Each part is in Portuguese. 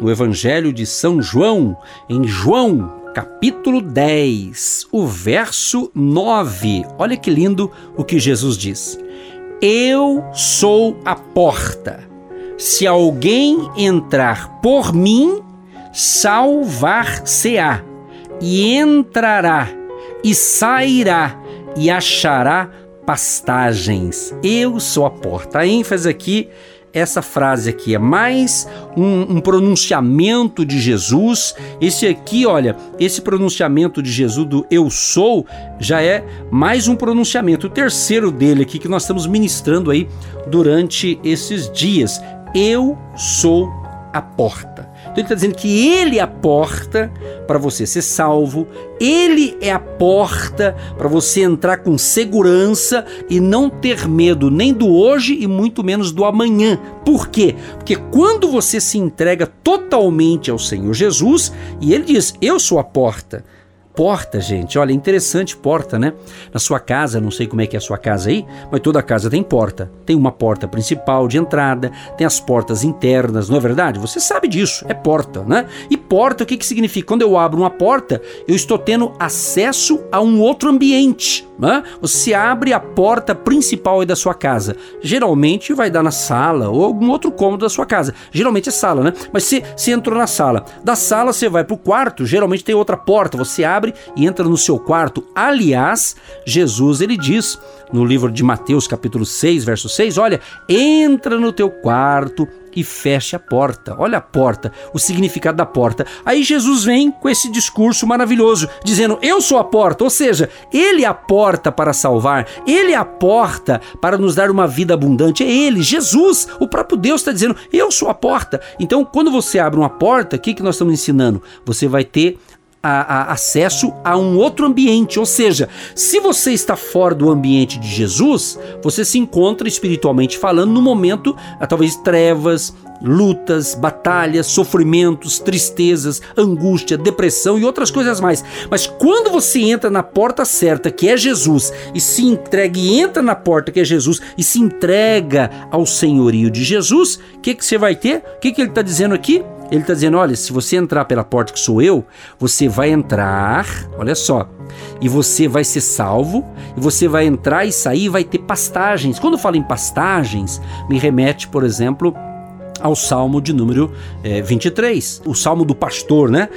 no Evangelho de São João, em João, capítulo 10, o verso 9. Olha que lindo o que Jesus diz: Eu sou a porta. Se alguém entrar por mim, salvar-se-á, e entrará, e sairá, e achará pastagens. Eu sou a porta. A ênfase aqui essa frase aqui é mais um, um, pronunciamento de Jesus. Esse aqui, olha, esse pronunciamento de Jesus do eu sou já é mais um pronunciamento. O terceiro dele aqui que nós estamos ministrando aí durante esses dias. Eu sou a porta. Então ele está dizendo que ele é a porta para você ser salvo, ele é a porta para você entrar com segurança e não ter medo nem do hoje e muito menos do amanhã. Por quê? Porque quando você se entrega totalmente ao Senhor Jesus e ele diz: Eu sou a porta porta, gente. Olha, interessante porta, né? Na sua casa, não sei como é que é a sua casa aí, mas toda casa tem porta. Tem uma porta principal de entrada, tem as portas internas, não é verdade? Você sabe disso, é porta, né? E porta, o que, que significa? Quando eu abro uma porta, eu estou tendo acesso a um outro ambiente. Né? Você abre a porta principal da sua casa. Geralmente vai dar na sala ou algum outro cômodo da sua casa. Geralmente é sala, né? Mas se você entrou na sala, da sala você vai para o quarto, geralmente tem outra porta. Você abre e entra no seu quarto. Aliás, Jesus ele diz no livro de Mateus, capítulo 6, verso 6, olha, entra no teu quarto e feche a porta. Olha a porta, o significado da porta. Aí Jesus vem com esse discurso maravilhoso, dizendo: Eu sou a porta, ou seja, Ele é a porta para salvar, Ele é a porta para nos dar uma vida abundante. É Ele, Jesus, o próprio Deus está dizendo: Eu sou a porta. Então, quando você abre uma porta, o que, que nós estamos ensinando? Você vai ter a, a acesso a um outro ambiente. Ou seja, se você está fora do ambiente de Jesus, você se encontra espiritualmente falando no momento, talvez trevas, lutas, batalhas, sofrimentos, tristezas, angústia, depressão e outras coisas mais. Mas quando você entra na porta certa, que é Jesus, e se entrega e entra na porta que é Jesus e se entrega ao senhorio de Jesus, o que, que você vai ter? O que, que ele está dizendo aqui? Ele está dizendo: olha, se você entrar pela porta que sou eu, você vai entrar, olha só, e você vai ser salvo, e você vai entrar e sair vai ter pastagens. Quando eu falo em pastagens, me remete, por exemplo, ao Salmo de número é, 23, o Salmo do pastor, né?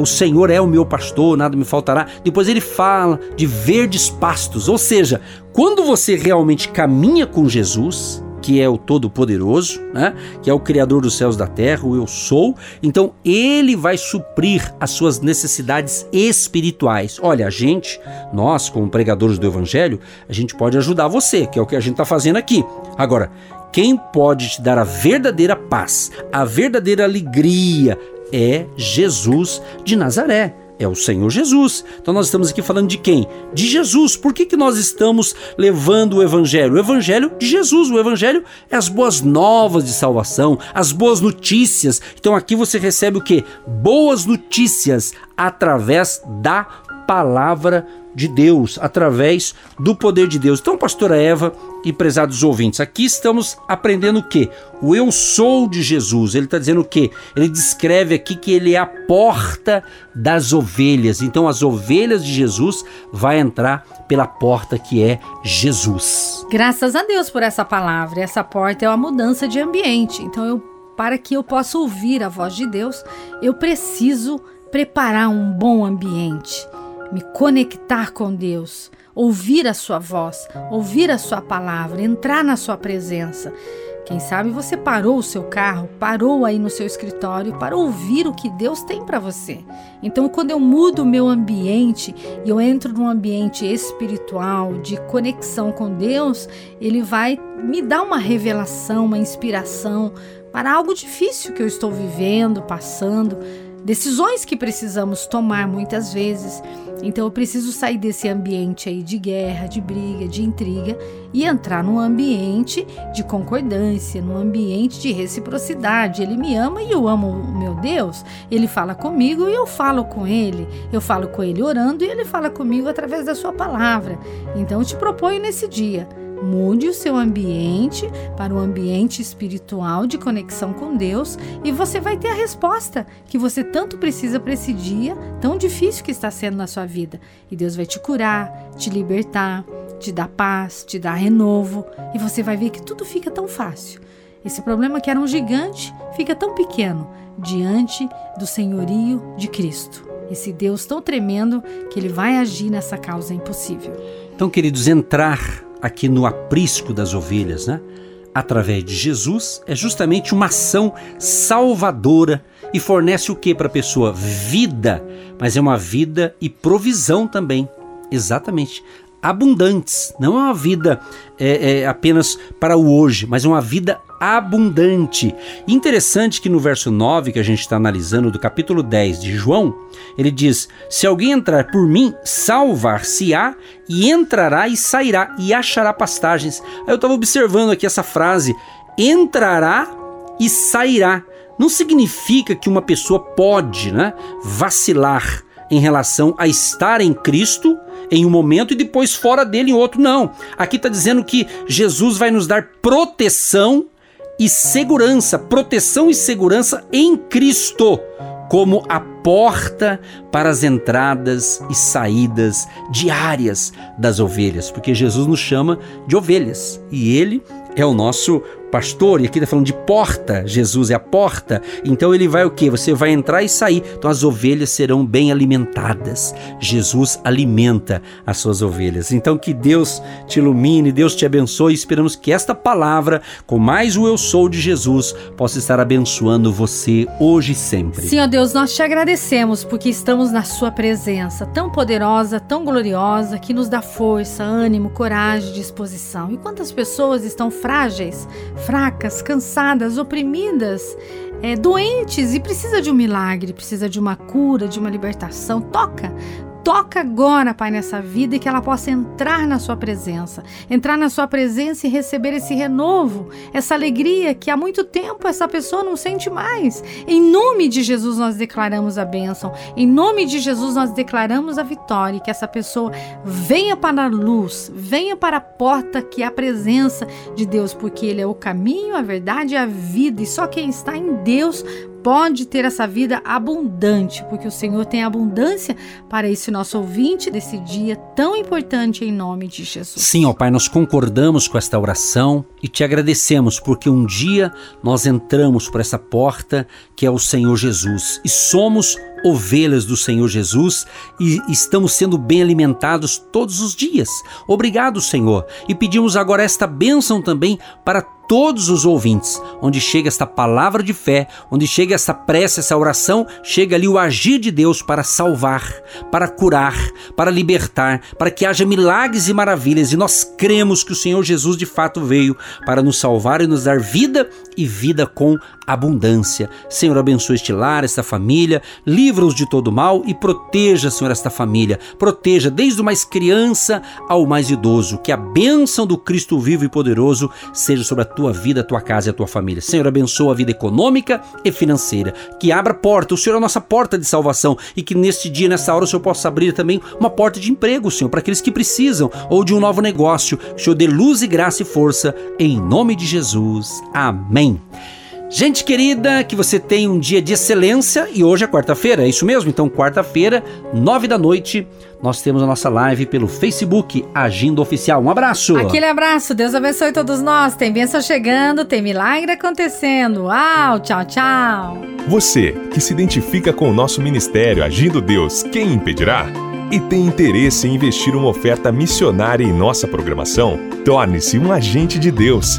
o Senhor é o meu pastor, nada me faltará. Depois ele fala de verdes pastos, ou seja, quando você realmente caminha com Jesus, que é o Todo-Poderoso, né? que é o Criador dos céus e da terra, o Eu Sou. Então ele vai suprir as suas necessidades espirituais. Olha, a gente, nós, como pregadores do Evangelho, a gente pode ajudar você, que é o que a gente está fazendo aqui. Agora, quem pode te dar a verdadeira paz, a verdadeira alegria, é Jesus de Nazaré é o Senhor Jesus. Então nós estamos aqui falando de quem? De Jesus. Por que, que nós estamos levando o Evangelho? O Evangelho de Jesus. O Evangelho é as boas novas de salvação, as boas notícias. Então aqui você recebe o que? Boas notícias através da palavra de Deus, através do poder de Deus. Então, pastora Eva e prezados ouvintes, aqui estamos aprendendo o que? O eu sou de Jesus. Ele está dizendo o que? Ele descreve aqui que ele é a porta das ovelhas. Então, as ovelhas de Jesus vai entrar pela porta que é Jesus. Graças a Deus por essa palavra. Essa porta é uma mudança de ambiente. Então, eu, para que eu possa ouvir a voz de Deus, eu preciso preparar um bom ambiente me conectar com Deus, ouvir a Sua voz, ouvir a Sua palavra, entrar na Sua presença. Quem sabe você parou o seu carro, parou aí no seu escritório para ouvir o que Deus tem para você. Então, quando eu mudo o meu ambiente e eu entro num ambiente espiritual, de conexão com Deus, Ele vai me dar uma revelação, uma inspiração para algo difícil que eu estou vivendo, passando decisões que precisamos tomar muitas vezes. Então eu preciso sair desse ambiente aí de guerra, de briga, de intriga e entrar num ambiente de concordância, num ambiente de reciprocidade. Ele me ama e eu amo o meu Deus. Ele fala comigo e eu falo com ele. Eu falo com ele orando e ele fala comigo através da sua palavra. Então eu te proponho nesse dia Mude o seu ambiente para um ambiente espiritual de conexão com Deus e você vai ter a resposta que você tanto precisa para esse dia tão difícil que está sendo na sua vida. E Deus vai te curar, te libertar, te dar paz, te dar renovo e você vai ver que tudo fica tão fácil. Esse problema que era um gigante fica tão pequeno diante do senhorio de Cristo. Esse Deus tão tremendo que ele vai agir nessa causa impossível. Então, queridos, entrar aqui no aprisco das ovelhas, né? Através de Jesus, é justamente uma ação salvadora e fornece o que para a pessoa? Vida, mas é uma vida e provisão também. Exatamente abundantes. Não é uma vida é, é, apenas para o hoje, mas uma vida abundante. Interessante que no verso 9 que a gente está analisando do capítulo 10 de João, ele diz: Se alguém entrar por mim, salvar-se-á e entrará e sairá e achará pastagens. Aí eu estava observando aqui essa frase: entrará e sairá. Não significa que uma pessoa pode né, vacilar em relação a estar em Cristo em um momento e depois fora dele em outro. Não. Aqui está dizendo que Jesus vai nos dar proteção e segurança, proteção e segurança em Cristo, como a porta para as entradas e saídas diárias das ovelhas, porque Jesus nos chama de ovelhas e ele é o nosso pastor, e aqui está falando de porta, Jesus é a porta, então ele vai o que? Você vai entrar e sair, então as ovelhas serão bem alimentadas. Jesus alimenta as suas ovelhas. Então que Deus te ilumine, Deus te abençoe, esperamos que esta palavra, com mais o eu sou de Jesus, possa estar abençoando você hoje e sempre. Senhor Deus, nós te agradecemos porque estamos na sua presença, tão poderosa, tão gloriosa, que nos dá força, ânimo, coragem, disposição. E quantas pessoas estão frágeis, fracas, cansadas, oprimidas, é, doentes e precisa de um milagre, precisa de uma cura, de uma libertação. Toca, Toca agora, Pai, nessa vida e que ela possa entrar na Sua presença, entrar na Sua presença e receber esse renovo, essa alegria que há muito tempo essa pessoa não sente mais. Em nome de Jesus, nós declaramos a bênção, em nome de Jesus, nós declaramos a vitória, que essa pessoa venha para a luz, venha para a porta que é a presença de Deus, porque Ele é o caminho, a verdade e a vida, e só quem está em Deus pode ter essa vida abundante, porque o Senhor tem abundância para esse nosso ouvinte desse dia tão importante em nome de Jesus. Sim, ó Pai, nós concordamos com esta oração e te agradecemos porque um dia nós entramos por essa porta que é o Senhor Jesus e somos ovelhas do Senhor Jesus e estamos sendo bem alimentados todos os dias. Obrigado, Senhor, e pedimos agora esta bênção também para todos os ouvintes, onde chega esta palavra de fé, onde chega essa prece, essa oração, chega ali o agir de Deus para salvar, para curar, para libertar, para que haja milagres e maravilhas. E nós cremos que o Senhor Jesus de fato veio para nos salvar e nos dar vida e vida com abundância. Senhor, abençoe este lar, esta família, livra-os de todo mal e proteja, Senhor, esta família. Proteja desde o mais criança ao mais idoso. Que a bênção do Cristo vivo e poderoso seja sobre a tua vida, a tua casa e a tua família. Senhor, abençoa a vida econômica e financeira. Que abra porta, o Senhor é a nossa porta de salvação e que neste dia, nessa hora, o Senhor possa abrir também uma porta de emprego, Senhor, para aqueles que precisam ou de um novo negócio. Que o Senhor dê luz e graça e força em nome de Jesus. Amém. Gente querida, que você tenha um dia de excelência e hoje é quarta-feira, é isso mesmo? Então, quarta-feira, nove da noite, nós temos a nossa live pelo Facebook Agindo Oficial. Um abraço! Aquele abraço, Deus abençoe todos nós. Tem bênção chegando, tem milagre acontecendo. Uau, tchau, tchau! Você que se identifica com o nosso ministério Agindo Deus, quem impedirá? E tem interesse em investir uma oferta missionária em nossa programação? Torne-se um agente de Deus